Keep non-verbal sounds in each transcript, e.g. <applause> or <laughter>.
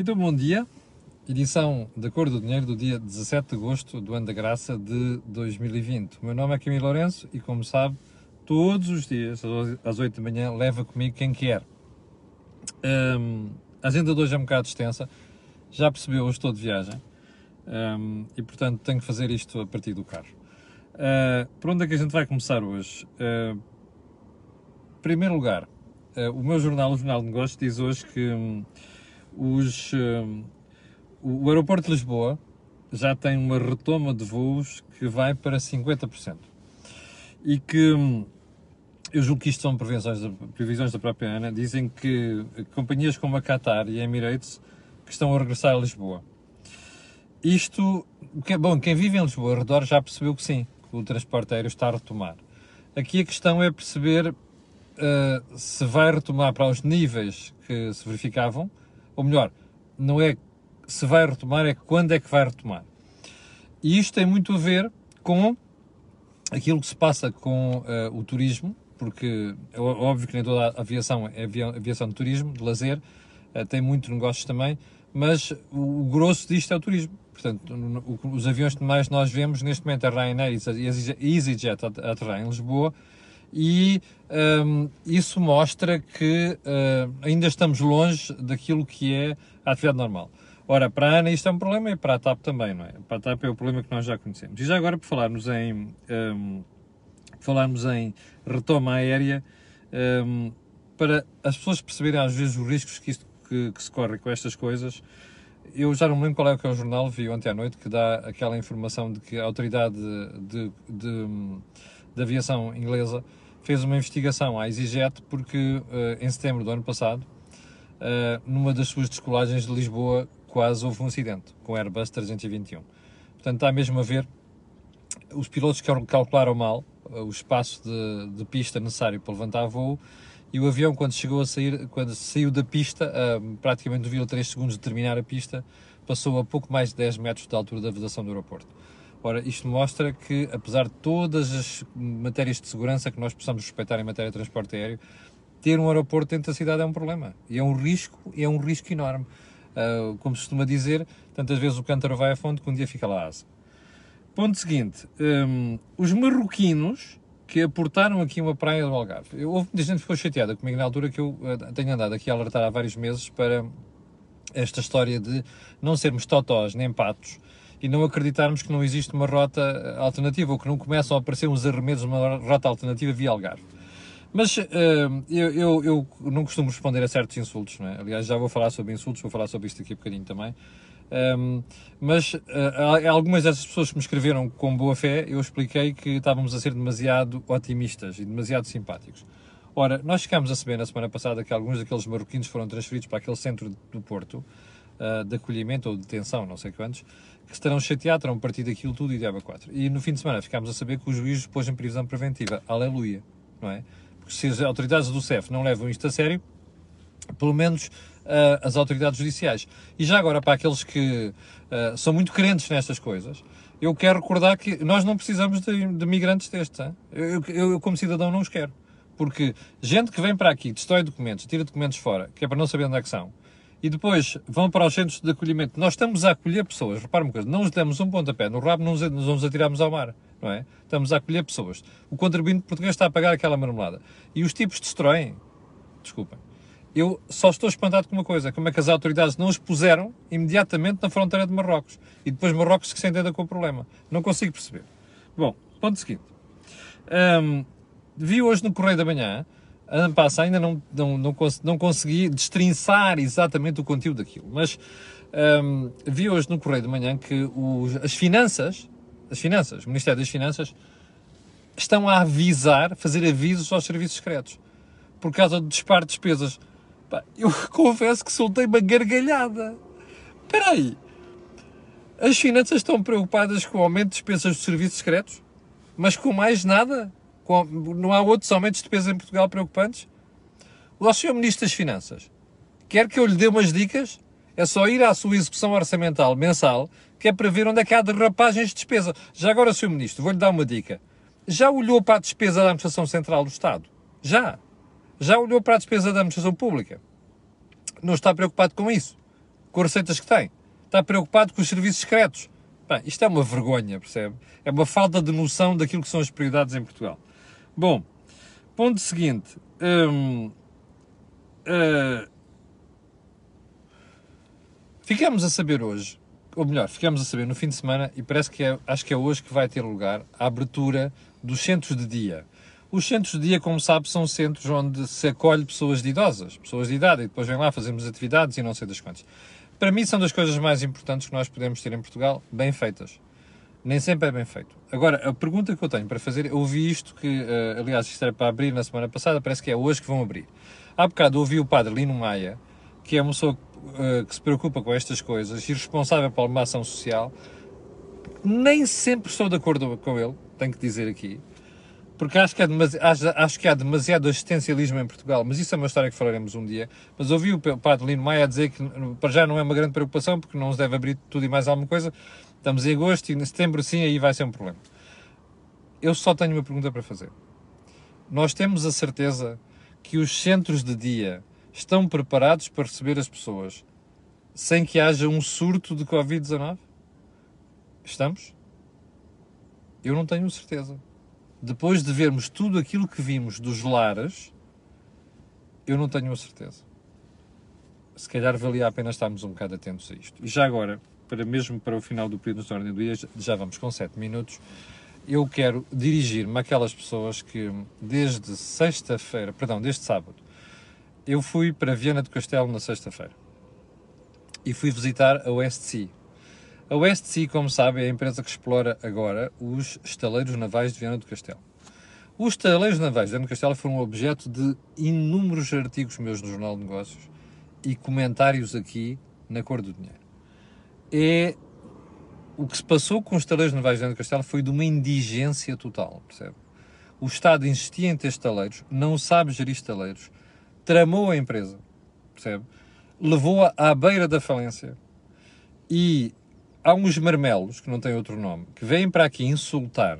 Então, bom dia. Edição da Cor do Dinheiro do dia 17 de agosto do ano da graça de 2020. O meu nome é Camilo Lourenço e, como sabe, todos os dias, às 8 da manhã, leva comigo quem quer. Um, a agenda de hoje é um bocado extensa. Já percebeu, hoje estou de viagem. Um, e, portanto, tenho que fazer isto a partir do carro. Uh, por onde é que a gente vai começar hoje? Uh, primeiro lugar, uh, o meu jornal, o Jornal de Negócios, diz hoje que um, os, um, o aeroporto de Lisboa já tem uma retoma de voos que vai para 50%. E que um, eu julgo que isto são previsões, previsões da própria ANA, dizem que companhias como a Qatar e a Emirates que estão a regressar a Lisboa. Isto, bom, quem vive em Lisboa, ao redor, já percebeu que sim, que o transporte aéreo está a retomar. Aqui a questão é perceber uh, se vai retomar para os níveis que se verificavam, ou melhor, não é se vai retomar, é quando é que vai retomar. E isto tem muito a ver com aquilo que se passa com uh, o turismo, porque é óbvio que nem toda a aviação é aviação de turismo, de lazer, uh, tem muitos negócios também, mas o, o grosso disto é o turismo. Portanto, os aviões que mais nós vemos neste momento é a Ryanair e a EasyJet a aterrar em Lisboa e um, isso mostra que uh, ainda estamos longe daquilo que é a atividade normal. Ora, para a ANA isto é um problema e para a TAP também, não é? Para a TAP é o problema que nós já conhecemos. E já agora, por falarmos em, um, falarmos em retoma aérea, um, para as pessoas perceberem às vezes os riscos que, isto, que, que se corre com estas coisas, eu já não me lembro qual é que é o jornal, vi ontem à noite, que dá aquela informação de que a autoridade de, de, de, de aviação inglesa fez uma investigação à EasyJet porque uh, em setembro do ano passado, uh, numa das suas descolagens de Lisboa, quase houve um acidente com Airbus 321. Portanto, está mesmo a ver, os pilotos calcularam mal uh, o espaço de, de, pista necessário para levantar voo e o avião, quando chegou a sair, quando saiu da pista, praticamente no 3 segundos de terminar a pista, passou a pouco mais de 10 metros da altura da vedação do aeroporto. Ora, isto mostra que, apesar de todas as matérias de segurança que nós possamos respeitar em matéria de transporte aéreo, ter um aeroporto dentro da cidade é um problema. E é um risco, é um risco enorme. Uh, como se costuma dizer, tantas vezes o cântaro vai a fundo que um dia fica lá asa. Ponto seguinte, um, os marroquinos que aportaram aqui uma praia do Algarve. Eu, houve muita gente que ficou chateada comigo na altura que eu uh, tenho andado aqui a alertar há vários meses para esta história de não sermos totós nem patos e não acreditarmos que não existe uma rota uh, alternativa ou que não começam a aparecer uns arremedos de uma rota alternativa via Algarve. Mas uh, eu, eu, eu, não costumo responder a certos insultos, não é? Aliás, já vou falar sobre insultos, vou falar sobre isto aqui um bocadinho também. Um, mas uh, algumas dessas pessoas que me escreveram com boa fé, eu expliquei que estávamos a ser demasiado otimistas e demasiado simpáticos. Ora, nós ficámos a saber na semana passada que alguns daqueles marroquinos foram transferidos para aquele centro do Porto uh, de acolhimento ou de detenção, não sei quantos, estarão chateados, terão partido aquilo tudo e diabo 4. E no fim de semana ficámos a saber que o juiz pôs em prisão preventiva. Aleluia, não é? Porque se as autoridades do CEF não levam isto a sério, pelo menos uh, as autoridades judiciais. E já agora, para aqueles que uh, são muito crentes nestas coisas, eu quero recordar que nós não precisamos de, de migrantes destes. Eu, eu, eu, como cidadão, não os quero. Porque gente que vem para aqui, destrói documentos, tira documentos fora, que é para não saber onde é que são, e depois vão para os centros de acolhimento. Nós estamos a acolher pessoas. Repara uma coisa, não nos demos um pontapé no rabo, não nos, nos atiramos ao mar. Não é? Estamos a acolher pessoas. O contribuinte português está a pagar aquela marmelada. E os tipos destroem. Desculpem eu só estou espantado com uma coisa, como é que as autoridades não os puseram imediatamente na fronteira de Marrocos e depois Marrocos que se entenda com o problema. Não consigo perceber. Bom, ponto seguinte. Um, vi hoje no Correio da Manhã, ano passado ainda não, não, não, não consegui destrinçar exatamente o conteúdo daquilo, mas um, vi hoje no Correio da Manhã que os, as finanças, as finanças, o Ministério das Finanças, estão a avisar, fazer avisos aos serviços secretos por causa do disparo de despesas. Pá, eu <laughs> confesso que soltei uma gargalhada. Espera aí. As finanças estão preocupadas com o aumento de despesas de serviços secretos? Mas com mais nada? Com, não há outros aumentos de despesas em Portugal preocupantes? O Sr. Ministro das Finanças quer que eu lhe dê umas dicas? É só ir à sua execução orçamental mensal, que é para ver onde é que há derrapagens de despesa. Já agora, Sr. Ministro, vou-lhe dar uma dica. Já olhou para a despesa da Administração Central do Estado? Já. Já olhou para a despesa da administração pública? Não está preocupado com isso? com as receitas que tem. Está preocupado com os serviços secretos. Bem, isto é uma vergonha, percebe? É uma falta de noção daquilo que são as prioridades em Portugal. Bom, ponto seguinte. Hum, uh, ficamos a saber hoje, ou melhor, ficamos a saber no fim de semana, e parece que é, acho que é hoje que vai ter lugar a abertura dos centros de dia. Os centros de dia, como sabe, são centros onde se acolhe pessoas de idosas, pessoas de idade, e depois vêm lá, fazemos atividades e não sei das quantas. Para mim, são das coisas mais importantes que nós podemos ter em Portugal, bem feitas. Nem sempre é bem feito. Agora, a pergunta que eu tenho para fazer, eu ouvi isto que, uh, aliás, isto era para abrir na semana passada, parece que é hoje que vão abrir. Há bocado ouvi o padre Lino Maia, que é uma pessoa uh, que se preocupa com estas coisas e responsável por uma ação social. Nem sempre estou de acordo com ele, tenho que dizer aqui porque acho que, acho, acho que há demasiado assistencialismo em Portugal, mas isso é uma história que falaremos um dia. Mas ouvi o Padre Lino Maia dizer que para já não é uma grande preocupação, porque não se deve abrir tudo e mais alguma coisa. Estamos em agosto e em setembro sim, aí vai ser um problema. Eu só tenho uma pergunta para fazer. Nós temos a certeza que os centros de dia estão preparados para receber as pessoas sem que haja um surto de Covid-19? Estamos? Eu não tenho certeza depois de vermos tudo aquilo que vimos dos lares, eu não tenho a certeza. Se calhar valia a pena estarmos um bocado atentos a isto. E já agora, para mesmo para o final do período de ordem do dia, já vamos com 7 minutos, eu quero dirigir-me àquelas pessoas que desde sexta-feira, perdão, desde sábado, eu fui para Viana do Castelo na sexta-feira e fui visitar a Sea, a Sea, como sabe, é a empresa que explora agora os estaleiros navais de Viana do Castelo. Os estaleiros navais de Viana do Castelo foram objeto de inúmeros artigos meus no Jornal de Negócios e comentários aqui na Cor do Dinheiro. É o que se passou com os estaleiros navais de Viana do Castelo foi de uma indigência total, percebe? O Estado insistia em ter estaleiros, não sabe gerir estaleiros, tramou a empresa, percebe? Levou-a à beira da falência e há uns marmelos, que não têm outro nome, que vêm para aqui insultar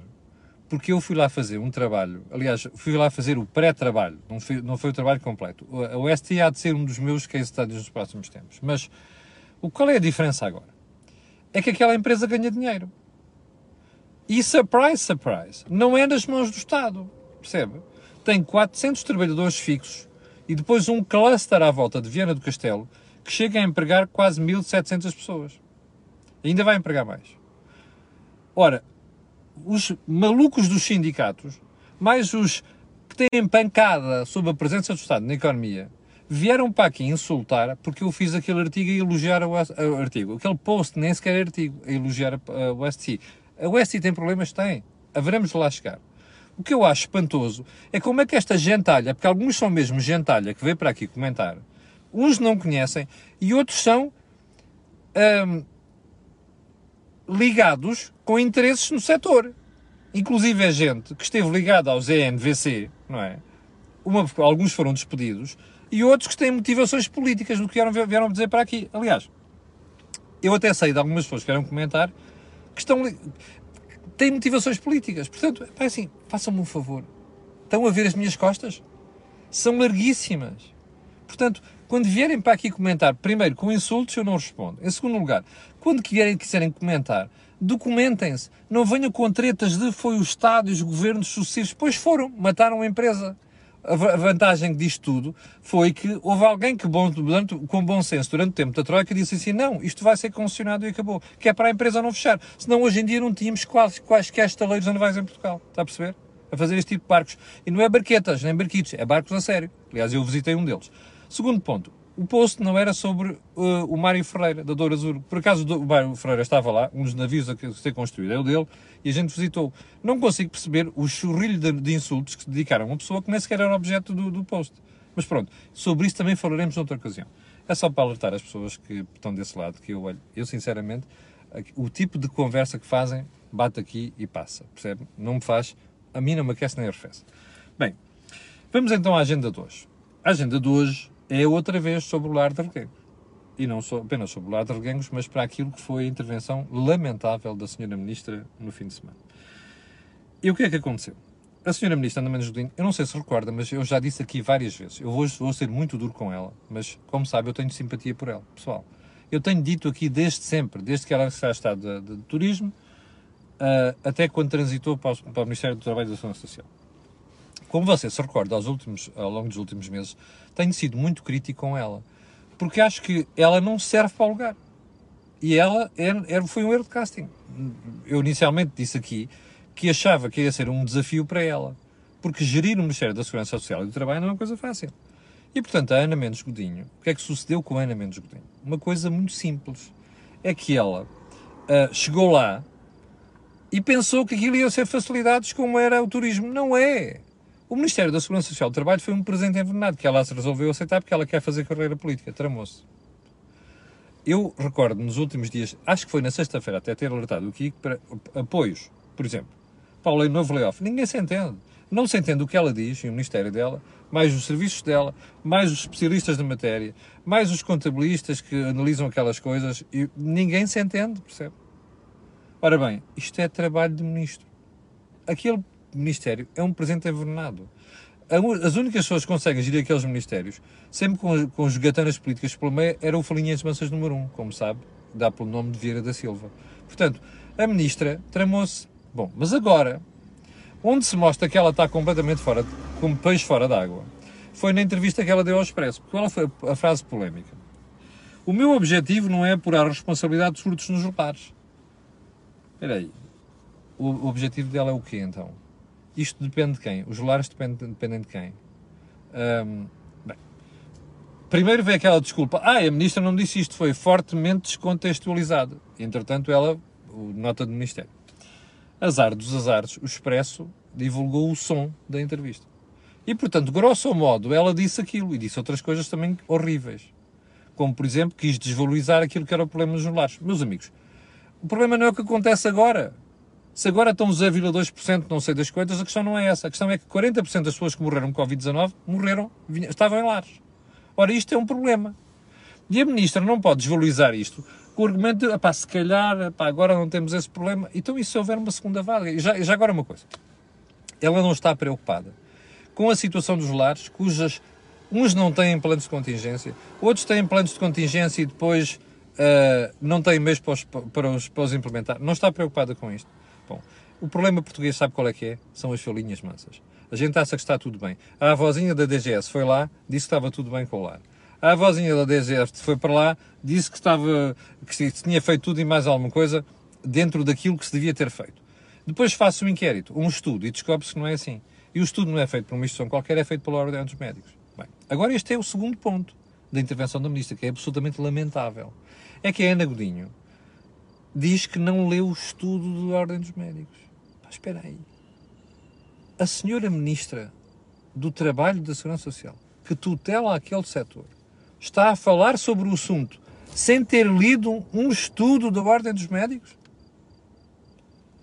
porque eu fui lá fazer um trabalho, aliás, fui lá fazer o pré-trabalho, não foi, não foi o trabalho completo. A OST há de ser um dos meus case studies nos próximos tempos. Mas o, qual é a diferença agora? É que aquela empresa ganha dinheiro. E surprise, surprise, não é nas mãos do Estado, percebe? Tem 400 trabalhadores fixos e depois um cluster à volta de Viana do Castelo que chega a empregar quase 1.700 pessoas. Ainda vai empregar mais. Ora, os malucos dos sindicatos, mais os que têm pancada sobre a presença do Estado na economia, vieram para aqui insultar porque eu fiz aquele artigo e elogiar o, artigo. Aquele post nem sequer é artigo, a elogiar a, o ST. A ST tem problemas? Tem. Haveremos de lá chegar. O que eu acho espantoso é como é que esta gentalha, porque alguns são mesmo gentalha que veio para aqui comentar, uns não conhecem e outros são. Hum, ligados com interesses no setor. Inclusive é gente que esteve ligada ao ZNVC, não é? Uma, alguns foram despedidos e outros que têm motivações políticas do que vieram, vieram dizer para aqui. Aliás, eu até sei de algumas pessoas que vieram comentar que estão, têm motivações políticas. Portanto, é assim, façam-me um favor. Estão a ver as minhas costas? São larguíssimas. Portanto, quando vierem para aqui comentar, primeiro, com insultos eu não respondo. Em segundo lugar, quando quiserem, quiserem comentar, documentem-se. Não venham com tretas de foi o Estado e os governos sucessivos. Pois foram, mataram a empresa. A vantagem disto tudo foi que houve alguém que, bom, durante, com bom senso, durante o tempo da Troika, disse assim: não, isto vai ser concessionado e acabou. Que é para a empresa não fechar. Senão hoje em dia não tínhamos quase, quaisquer estaleiros navais em Portugal. Está a perceber? A fazer este tipo de barcos. E não é barquetas, nem barquitos, é barcos a sério. Aliás, eu visitei um deles. Segundo ponto, o post não era sobre uh, o Mário Ferreira, da Doura Azul. Por acaso o Mário Ferreira estava lá, um dos navios a ser construído é o dele, e a gente visitou. Não consigo perceber o churrilho de, de insultos que se dedicaram a uma pessoa que nem sequer era objeto do, do post. Mas pronto, sobre isso também falaremos noutra ocasião. É só para alertar as pessoas que estão desse lado, que eu olho, eu sinceramente, o tipo de conversa que fazem, bate aqui e passa, percebe? Não me faz, a mim não me aquece nem arrefece. Bem, vamos então à agenda de hoje. A agenda de hoje é outra vez sobre o lar de Reguengos. E não só, apenas sobre o lar de Reguengos, mas para aquilo que foi a intervenção lamentável da Sra. Ministra no fim de semana. E o que é que aconteceu? A Sra. Ministra Ana Mendes Godinho, eu não sei se recorda, mas eu já disse aqui várias vezes, eu hoje vou ser muito duro com ela, mas como sabe, eu tenho simpatia por ela, pessoal. Eu tenho dito aqui desde sempre, desde que ela está Estado de, de, de Turismo, uh, até quando transitou para o, para o, Ministério do Trabalho e da Segurança Social. Como você se recorda, aos últimos, ao longo dos últimos meses, tenho sido muito crítico com ela, porque acho que ela não serve para o lugar. E ela era, era, foi um erro de casting. Eu inicialmente disse aqui que achava que ia ser um desafio para ela, porque gerir o Ministério da Segurança Social e do Trabalho não é uma coisa fácil. E portanto, a Ana Mendes Godinho, o que é que sucedeu com a Ana Mendes Godinho? Uma coisa muito simples. É que ela uh, chegou lá e pensou que aquilo ia ser facilidades como era o turismo. Não é. O Ministério da Segurança Social do Trabalho foi um presente envenenado que ela resolveu aceitar porque ela quer fazer carreira política. Tramou-se. Eu recordo nos últimos dias, acho que foi na sexta-feira, até ter alertado o Kiko para apoios. Por exemplo, Paulo o novo layoff. Ninguém se entende. Não se entende o que ela diz e o Ministério dela, mais os serviços dela, mais os especialistas da matéria, mais os contabilistas que analisam aquelas coisas e ninguém se entende, percebe? Ora bem, isto é trabalho de ministro. Aquele ministério é um presente envenenado. As únicas pessoas que conseguem gerir aqueles ministérios, sempre com, com gatanas políticas pelo meio, era o Folhinhas Mansas número 1, um, como sabe, dá pelo nome de Vieira da Silva. Portanto, a ministra tramou-se. Bom, mas agora, onde se mostra que ela está completamente fora, como peixe fora d'água, foi na entrevista que ela deu ao Expresso. Qual foi a frase polémica? O meu objetivo não é apurar a responsabilidade dos furtos nos lares. Espera aí. O objetivo dela é o quê, então? Isto depende de quem? Os lares dependem, dependem de quem? Um, bem, primeiro vem aquela desculpa. Ah, a ministra não disse isto, foi fortemente descontextualizado. Entretanto, ela, nota do Ministério. Azar dos azares, o Expresso divulgou o som da entrevista. E, portanto, grosso modo, ela disse aquilo e disse outras coisas também horríveis. Como, por exemplo, quis desvalorizar aquilo que era o problema dos lares. Meus amigos, o problema não é o que acontece agora. Se agora estão 0,2%, não sei das coisas, a questão não é essa. A questão é que 40% das pessoas que morreram com Covid-19 morreram, estavam em lares. Ora, isto é um problema. E a ministra não pode desvalorizar isto com o argumento de, se calhar, pá, agora não temos esse problema. Então, e se houver uma segunda vaga? E já, já agora uma coisa. Ela não está preocupada com a situação dos lares, cujas uns não têm planos de contingência, outros têm planos de contingência e depois uh, não têm meios para os, para, os, para os implementar. Não está preocupada com isto. Bom, o problema português sabe qual é que é? São as folhinhas mansas. A gente acha que está tudo bem. A avózinha da DGS foi lá, disse que estava tudo bem com o lar. A avózinha da DGS foi para lá, disse que estava, que tinha feito tudo e mais alguma coisa dentro daquilo que se devia ter feito. Depois faço um inquérito, um estudo, e descobre-se que não é assim. E o estudo não é feito por uma instituição qualquer, é feito pela Ordem dos Médicos. Bem, agora este é o segundo ponto da intervenção da Ministra, que é absolutamente lamentável. É que a Ana Godinho diz que não leu o estudo da Ordem dos Médicos. Mas espera aí. A senhora Ministra do Trabalho da Segurança Social, que tutela aquele setor, está a falar sobre o assunto sem ter lido um estudo da Ordem dos Médicos?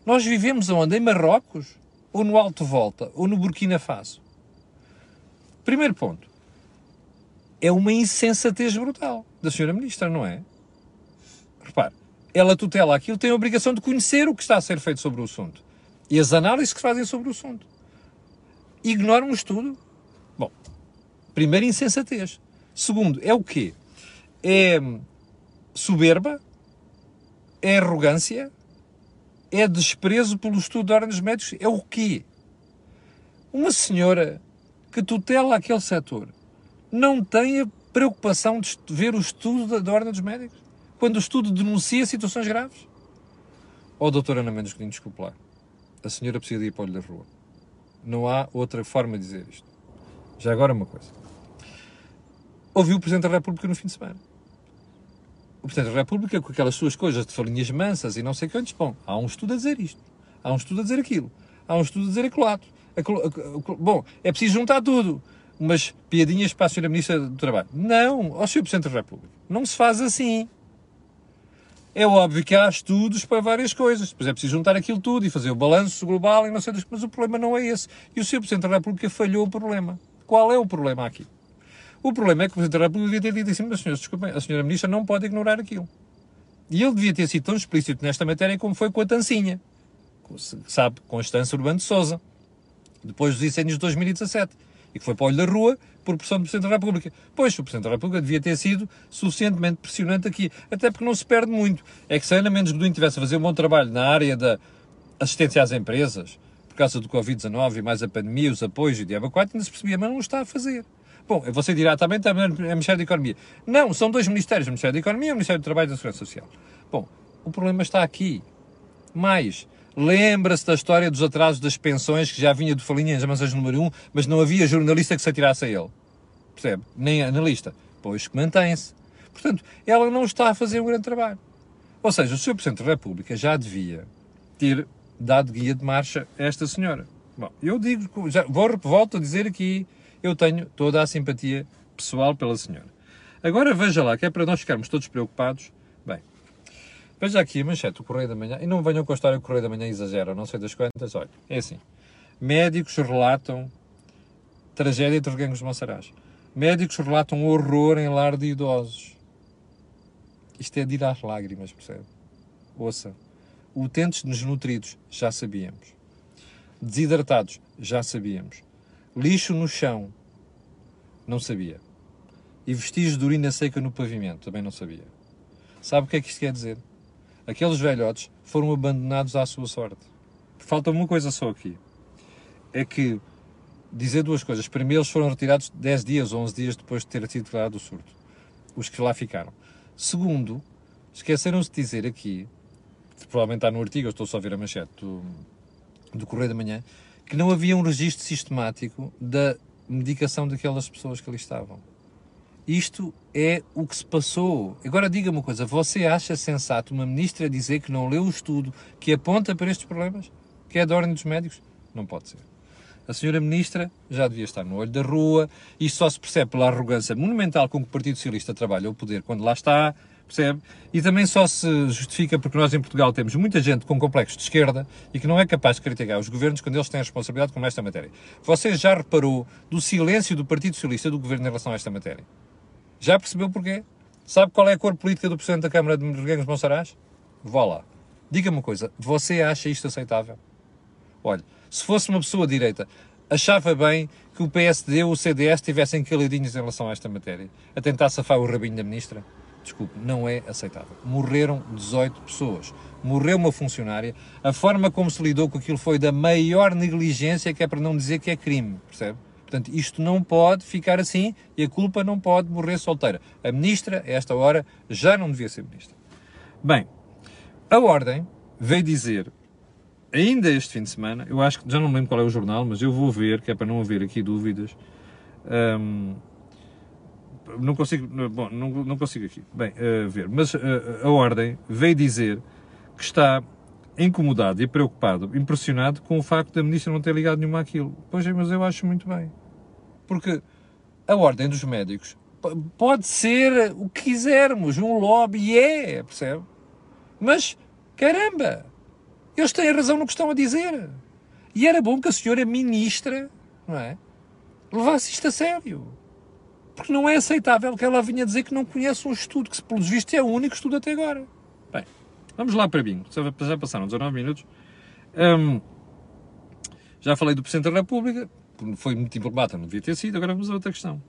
Nós vivemos aonde? Em Marrocos? Ou no Alto Volta? Ou no Burkina Faso? Primeiro ponto. É uma insensatez brutal da senhora Ministra, não é? Repare, ela tutela aquilo, tem a obrigação de conhecer o que está a ser feito sobre o assunto. E as análises que se fazem sobre o assunto. Ignora um estudo. Bom, primeiro, insensatez. Segundo, é o quê? É soberba? É arrogância? É desprezo pelo estudo de ordens médicos? É o quê? Uma senhora que tutela aquele setor não tem a preocupação de ver o estudo da ordem dos médicos? Quando o estudo denuncia situações graves? Oh, doutora Ana Mendes Godinho, desculpe lá, a senhora precisa de ir para o olho da rua. Não há outra forma de dizer isto. Já agora uma coisa. Ouviu o Presidente da República no fim de semana. O Presidente da República, com aquelas suas coisas de falinhas mansas e não sei quantos, bom, há um estudo a dizer isto. Há um estudo a dizer aquilo. Há um estudo a dizer aquilo. Bom, é preciso juntar tudo. Umas piadinhas para a Sra. Ministra do Trabalho. Não, ao Sr. Presidente da República. Não se faz assim. É óbvio que há estudos para várias coisas. Depois é preciso juntar aquilo tudo e fazer o balanço global e não sei mas o problema não é esse. E o Sr. Presidente da República falhou o problema. Qual é o problema aqui? O problema é que o Presidente da República devia ter dito assim, mas senhores, desculpem, a senhora Ministra não pode ignorar aquilo. E ele devia ter sido tão explícito nesta matéria como foi com a Tancinha. Sabe, Constância Urbano de Souza. Depois dos incêndios de 2017. E que foi para o olho da rua por pressão do Presidente da República. Pois, o Presidente da República devia ter sido suficientemente pressionante aqui, até porque não se perde muito. É que se a Ana Mendes Godinho tivesse a fazer um bom trabalho na área da assistência às empresas, por causa do Covid-19 e mais a pandemia, os apoios e o diabo 4, ainda se percebia, mas não está a fazer. Bom, você dirá, também está é Ministério da Economia. Não, são dois ministérios, o Ministério da Economia e o Ministério do Trabalho e da Segurança Social. Bom, o problema está aqui. Mais, lembra-se da história dos atrasos das pensões, que já vinha do Falinha em Amansões número 1, mas não havia jornalista que se atirasse a ele. Percebe? Nem analista. Pois que mantém-se. Portanto, ela não está a fazer um grande trabalho. Ou seja, o Sr. Presidente da República já devia ter dado guia de marcha a esta senhora. Bom, eu digo, já, vou, volto a dizer aqui, eu tenho toda a simpatia pessoal pela senhora. Agora veja lá, que é para nós ficarmos todos preocupados. Veja aqui a manchete, o Correio da Manhã, e não venham com a história que o Correio da Manhã exagera, não sei das quantas, olha, é assim. Médicos relatam tragédia entre os gangues de Monsaraz. Médicos relatam horror em lar de idosos. Isto é de ir às lágrimas, percebe? Ouça. Utentes desnutridos, já sabíamos. Desidratados, já sabíamos. Lixo no chão, não sabia. E vestígios de urina seca no pavimento, também não sabia. Sabe o que é que isto quer dizer? Aqueles velhotes foram abandonados à sua sorte. Falta uma coisa só aqui. É que, dizer duas coisas. Primeiro, eles foram retirados 10 dias, 11 dias depois de ter sido declarado o surto. Os que lá ficaram. Segundo, esqueceram-se de dizer aqui provavelmente está no artigo, eu estou só a ver a manchete do, do Correio da Manhã, que não havia um registro sistemático da medicação daquelas pessoas que ali estavam. Isto é o que se passou. Agora diga-me uma coisa: você acha sensato uma ministra dizer que não leu o estudo que aponta para estes problemas? Que é da ordem dos médicos? Não pode ser. A senhora ministra já devia estar no olho da rua, e só se percebe pela arrogância monumental com que o Partido Socialista trabalha o poder quando lá está, percebe? E também só se justifica porque nós em Portugal temos muita gente com complexos de esquerda e que não é capaz de criticar os governos quando eles têm responsabilidade com esta matéria. Você já reparou do silêncio do Partido Socialista do governo em relação a esta matéria? Já percebeu porquê? Sabe qual é a cor política do Presidente da Câmara de Reguengos de Monsaraz? Vá lá. Diga-me uma coisa, você acha isto aceitável? Olha, se fosse uma pessoa direita, achava bem que o PSD ou o CDS estivessem caladinhos em relação a esta matéria, a tentar safar o rabinho da ministra? desculpe, não é aceitável. Morreram 18 pessoas. Morreu uma funcionária. A forma como se lidou com aquilo foi da maior negligência, que é para não dizer que é crime, percebe? Portanto, isto não pode ficar assim e a culpa não pode morrer solteira. A ministra, a esta hora, já não devia ser ministra. Bem, a Ordem veio dizer, ainda este fim de semana, eu acho que já não me lembro qual é o jornal, mas eu vou ver, que é para não haver aqui dúvidas. Um, não consigo, bom, não, não consigo aqui, bem, uh, ver, mas uh, a Ordem veio dizer que está incomodado e preocupado, impressionado com o facto da Ministra não ter ligado nenhuma àquilo. Pois é, mas eu acho muito bem. Porque a Ordem dos Médicos pode ser o que quisermos, um lobby é, percebe? Mas, caramba, eles têm razão no que estão a dizer. E era bom que a senhora Ministra, não é? Levasse isto a sério. Porque não é aceitável que ela vinha dizer que não conhece um estudo, que pelos vistos é o único estudo até agora. Vamos lá para bingo. Já passaram 19 minutos. Um, já falei do Presidente da República, foi muito emblemático, não devia ter sido. Agora vamos a outra questão.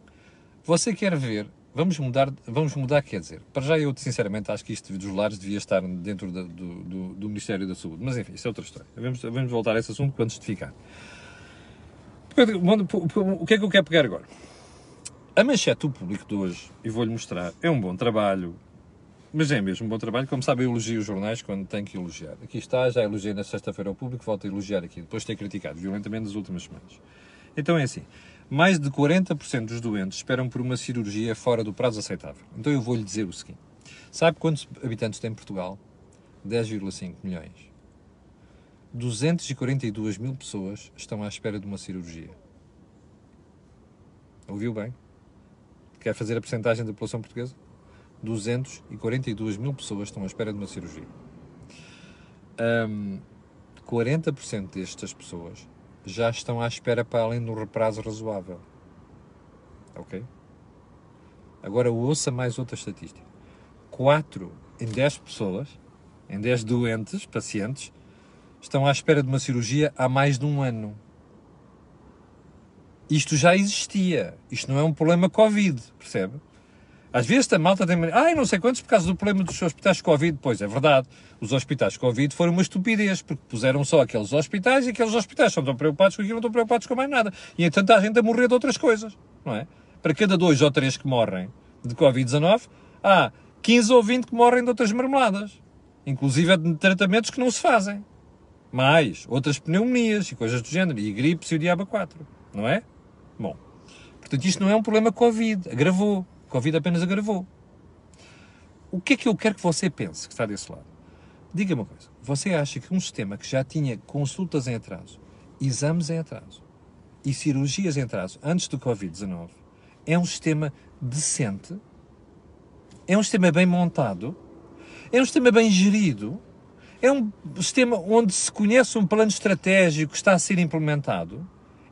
Você quer ver, vamos mudar, vamos mudar, quer dizer, para já eu sinceramente acho que isto dos lares devia estar dentro do, do, do Ministério da Saúde, mas enfim, isso é outra história. Vamos, vamos voltar a esse assunto para justificar. O que é que eu quero pegar agora? A manchete do público de hoje, e vou-lhe mostrar, é um bom trabalho, mas é mesmo um bom trabalho. Como sabe, eu elogio os jornais quando tenho que elogiar. Aqui está, já elogiei na sexta-feira ao público, volto a elogiar aqui, depois de ter criticado violentamente nas últimas semanas. Então é assim, mais de 40% dos doentes esperam por uma cirurgia fora do prazo aceitável. Então eu vou-lhe dizer o seguinte, sabe quantos habitantes tem Portugal? 10,5 milhões. 242 mil pessoas estão à espera de uma cirurgia. Ouviu bem? Quer fazer a percentagem da população portuguesa? 242 mil pessoas estão à espera de uma cirurgia. Um, 40% destas pessoas já estão à espera para além de um prazo razoável. Ok? Agora ouça mais outra estatística. 4 em 10 pessoas, em 10 doentes, pacientes, estão à espera de uma cirurgia há mais de um ano. Isto já existia. Isto não é um problema Covid, percebe? Às vezes a malta tem. Ai, não sei quantos por causa do problema dos hospitais Covid. Pois é verdade. Os hospitais Covid foram uma estupidez, porque puseram só aqueles hospitais e aqueles hospitais só estão preocupados com aquilo, não estão preocupados com mais nada. E entanto há gente a morrer de outras coisas, não é? Para cada dois ou três que morrem de Covid-19, há 15 ou 20 que morrem de outras marmeladas. Inclusive de tratamentos que não se fazem. Mais outras pneumonias e coisas do género. E gripes e o diabo 4. Não é? Bom. Portanto, isto não é um problema Covid. Agravou. Covid apenas agravou. O que é que eu quero que você pense que está desse lado? Diga-me uma coisa. Você acha que um sistema que já tinha consultas em atraso, exames em atraso e cirurgias em atraso antes do Covid-19 é um sistema decente? É um sistema bem montado? É um sistema bem gerido? É um sistema onde se conhece um plano estratégico que está a ser implementado?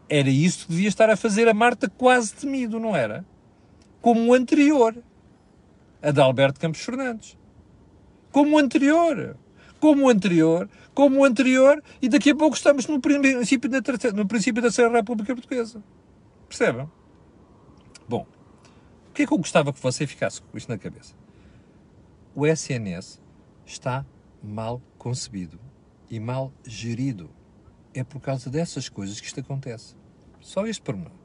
Era isso que devia estar a fazer a Marta quase temido, não era? Como o anterior, a de Alberto Campos Fernandes. Como o anterior. Como o anterior, como o anterior, e daqui a pouco estamos no princípio da, no princípio da República Portuguesa. Percebem? Bom, o que é que eu gostava que você ficasse com isto na cabeça? O SNS está mal concebido e mal gerido. É por causa dessas coisas que isto acontece. Só este pormenor.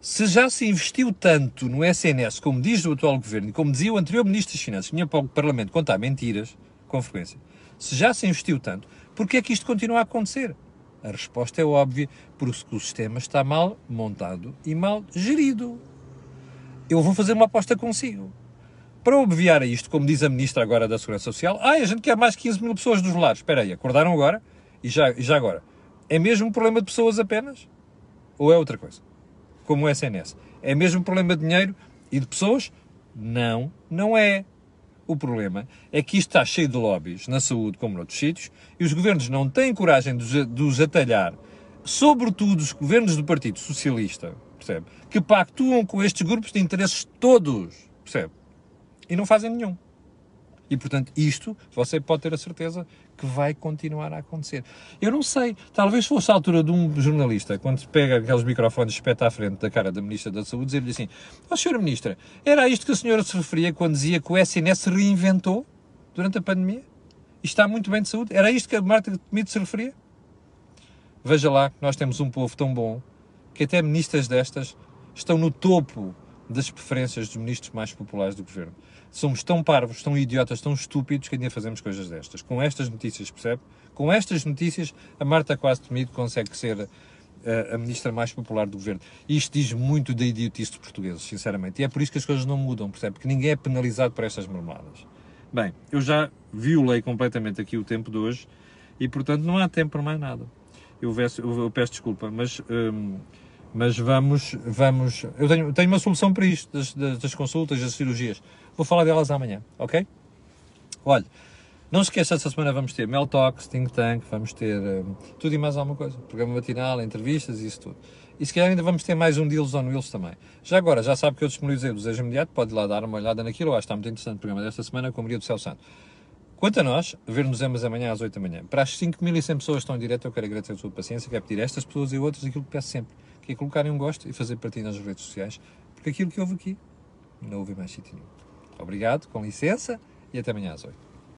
Se já se investiu tanto no SNS, como diz o atual governo e como dizia o anterior Ministro das Finanças, vinha para o Parlamento contar mentiras com frequência, se já se investiu tanto, por que é que isto continua a acontecer? A resposta é óbvia, porque o sistema está mal montado e mal gerido. Eu vou fazer uma aposta consigo. Para obviar a isto, como diz a Ministra agora da Segurança Social, ah, a gente quer mais 15 mil pessoas nos lares. Espera aí, acordaram agora? E já, e já agora? É mesmo um problema de pessoas apenas? Ou é outra coisa? Como o SNS. É mesmo problema de dinheiro e de pessoas? Não, não é. O problema é que isto está cheio de lobbies na saúde, como noutros sítios, e os governos não têm coragem de os atalhar, sobretudo os governos do Partido Socialista, percebe? Que pactuam com estes grupos de interesses todos, percebe? E não fazem nenhum. E, portanto, isto você pode ter a certeza que vai continuar a acontecer. Eu não sei, talvez fosse a altura de um jornalista, quando pega aqueles microfones e espeta à frente da cara da Ministra da Saúde, dizer-lhe assim: Ó, oh, Senhora Ministra, era isto que a senhora se referia quando dizia que o SNS se reinventou durante a pandemia? E está muito bem de saúde? Era isto que a Marta Temido se referia? Veja lá nós temos um povo tão bom que até ministras destas estão no topo das preferências dos ministros mais populares do governo somos tão parvos, tão idiotas, tão estúpidos que ainda fazemos coisas destas. Com estas notícias, percebe? Com estas notícias, a Marta Quase Temido consegue ser a, eh, a ministra mais popular do governo. Isto diz muito da idiotice dos portugueses, sinceramente. E é por isso que as coisas não mudam, percebe? Porque ninguém é penalizado por estas marmeladas. Bem, eu já violei completamente aqui o tempo de hoje e, portanto, não há tempo para mais nada. Eu peço, eu peço desculpa, mas. Hum, mas vamos, vamos. Eu tenho, tenho uma solução para isto, das, das consultas, das cirurgias. Vou falar delas amanhã, ok? Olha, não se esqueça, esta semana vamos ter Mel Talks, Think Tank, vamos ter um, tudo e mais alguma coisa. Programa matinal, entrevistas isso tudo. E se calhar ainda vamos ter mais um Deals on Wheels também. Já agora, já sabe que eu disponibilizei o Desejo Imediato, pode ir lá dar uma olhada naquilo. Eu acho que está muito interessante o programa desta semana com a Maria do Céu Santo. Quanto a nós, ver-nos amanhã às 8 da manhã. Para as 5.100 pessoas que estão em direto, eu quero agradecer a sua paciência, quero pedir a estas pessoas e outras aquilo que peço sempre que é colocarem um gosto e fazer partilha nas redes sociais, porque aquilo que houve aqui não houve mais sítio nenhum. Obrigado, com licença e até amanhã às 8.